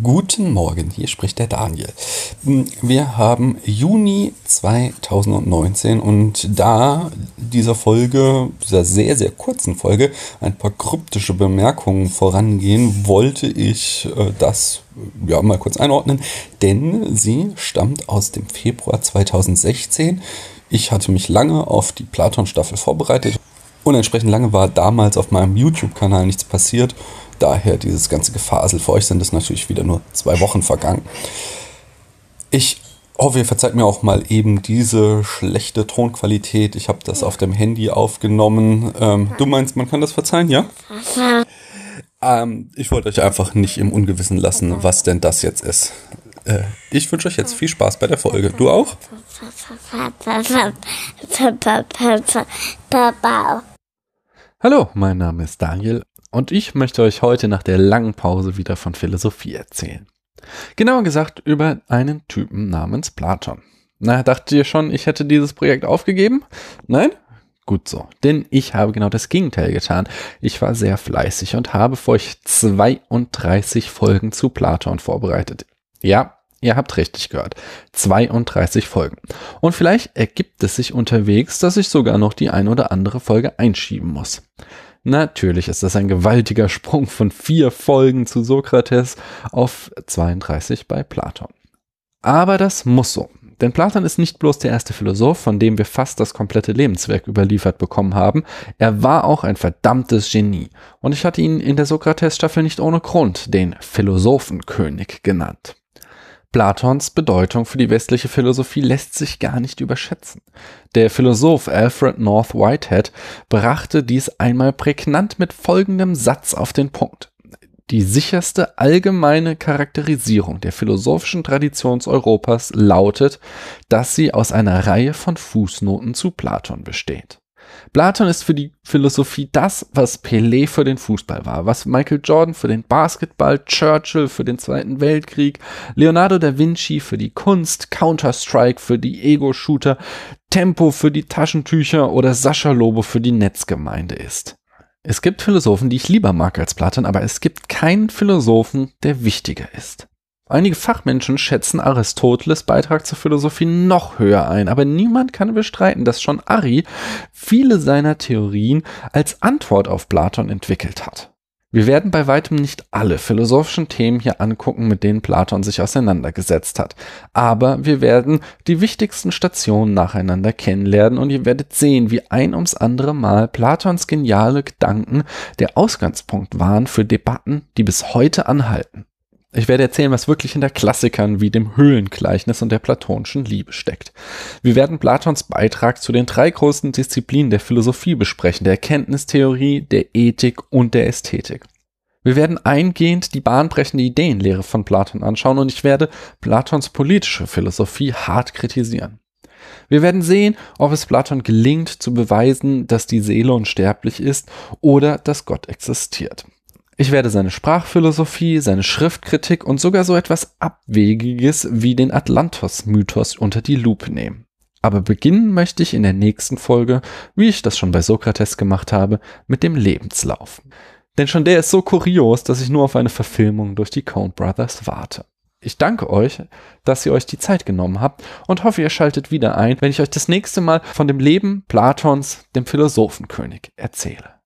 Guten Morgen, hier spricht der Daniel. Wir haben Juni 2019 und da dieser Folge, dieser sehr, sehr kurzen Folge, ein paar kryptische Bemerkungen vorangehen, wollte ich äh, das ja mal kurz einordnen, denn sie stammt aus dem Februar 2016. Ich hatte mich lange auf die Platon-Staffel vorbereitet und entsprechend lange war damals auf meinem YouTube-Kanal nichts passiert daher dieses ganze Gefasel. Für euch sind es natürlich wieder nur zwei Wochen vergangen. Ich hoffe, ihr verzeiht mir auch mal eben diese schlechte Tonqualität. Ich habe das auf dem Handy aufgenommen. Ähm, du meinst, man kann das verzeihen, ja? ähm, ich wollte euch einfach nicht im Ungewissen lassen, was denn das jetzt ist. Äh, ich wünsche euch jetzt viel Spaß bei der Folge. Du auch? Hallo, mein Name ist Daniel und ich möchte euch heute nach der langen Pause wieder von Philosophie erzählen. Genauer gesagt über einen Typen namens Platon. Na, dachtet ihr schon, ich hätte dieses Projekt aufgegeben? Nein? Gut so, denn ich habe genau das Gegenteil getan. Ich war sehr fleißig und habe für euch 32 Folgen zu Platon vorbereitet. Ja, ihr habt richtig gehört. 32 Folgen. Und vielleicht ergibt es sich unterwegs, dass ich sogar noch die ein oder andere Folge einschieben muss. Natürlich ist das ein gewaltiger Sprung von vier Folgen zu Sokrates auf 32 bei Platon. Aber das muss so. Denn Platon ist nicht bloß der erste Philosoph, von dem wir fast das komplette Lebenswerk überliefert bekommen haben, er war auch ein verdammtes Genie. Und ich hatte ihn in der Sokrates-Staffel nicht ohne Grund den Philosophenkönig genannt. Platons Bedeutung für die westliche Philosophie lässt sich gar nicht überschätzen. Der Philosoph Alfred North Whitehead brachte dies einmal prägnant mit folgendem Satz auf den Punkt. Die sicherste allgemeine Charakterisierung der philosophischen Tradition Europas lautet, dass sie aus einer Reihe von Fußnoten zu Platon besteht. Platon ist für die Philosophie das, was Pelé für den Fußball war, was Michael Jordan für den Basketball, Churchill für den Zweiten Weltkrieg, Leonardo da Vinci für die Kunst, Counter-Strike für die Ego-Shooter, Tempo für die Taschentücher oder Sascha Lobo für die Netzgemeinde ist. Es gibt Philosophen, die ich lieber mag als Platon, aber es gibt keinen Philosophen, der wichtiger ist. Einige Fachmenschen schätzen Aristoteles Beitrag zur Philosophie noch höher ein, aber niemand kann bestreiten, dass schon Ari viele seiner Theorien als Antwort auf Platon entwickelt hat. Wir werden bei weitem nicht alle philosophischen Themen hier angucken, mit denen Platon sich auseinandergesetzt hat. Aber wir werden die wichtigsten Stationen nacheinander kennenlernen und ihr werdet sehen, wie ein ums andere Mal Platons geniale Gedanken der Ausgangspunkt waren für Debatten, die bis heute anhalten. Ich werde erzählen, was wirklich hinter Klassikern wie dem Höhlengleichnis und der platonischen Liebe steckt. Wir werden Platons Beitrag zu den drei großen Disziplinen der Philosophie besprechen, der Erkenntnistheorie, der Ethik und der Ästhetik. Wir werden eingehend die bahnbrechende Ideenlehre von Platon anschauen und ich werde Platons politische Philosophie hart kritisieren. Wir werden sehen, ob es Platon gelingt zu beweisen, dass die Seele unsterblich ist oder dass Gott existiert. Ich werde seine Sprachphilosophie, seine Schriftkritik und sogar so etwas Abwegiges wie den Atlantos-Mythos unter die Lupe nehmen. Aber beginnen möchte ich in der nächsten Folge, wie ich das schon bei Sokrates gemacht habe, mit dem Lebenslauf. Denn schon der ist so kurios, dass ich nur auf eine Verfilmung durch die Coen Brothers warte. Ich danke euch, dass ihr euch die Zeit genommen habt und hoffe, ihr schaltet wieder ein, wenn ich euch das nächste Mal von dem Leben Platons, dem Philosophenkönig, erzähle.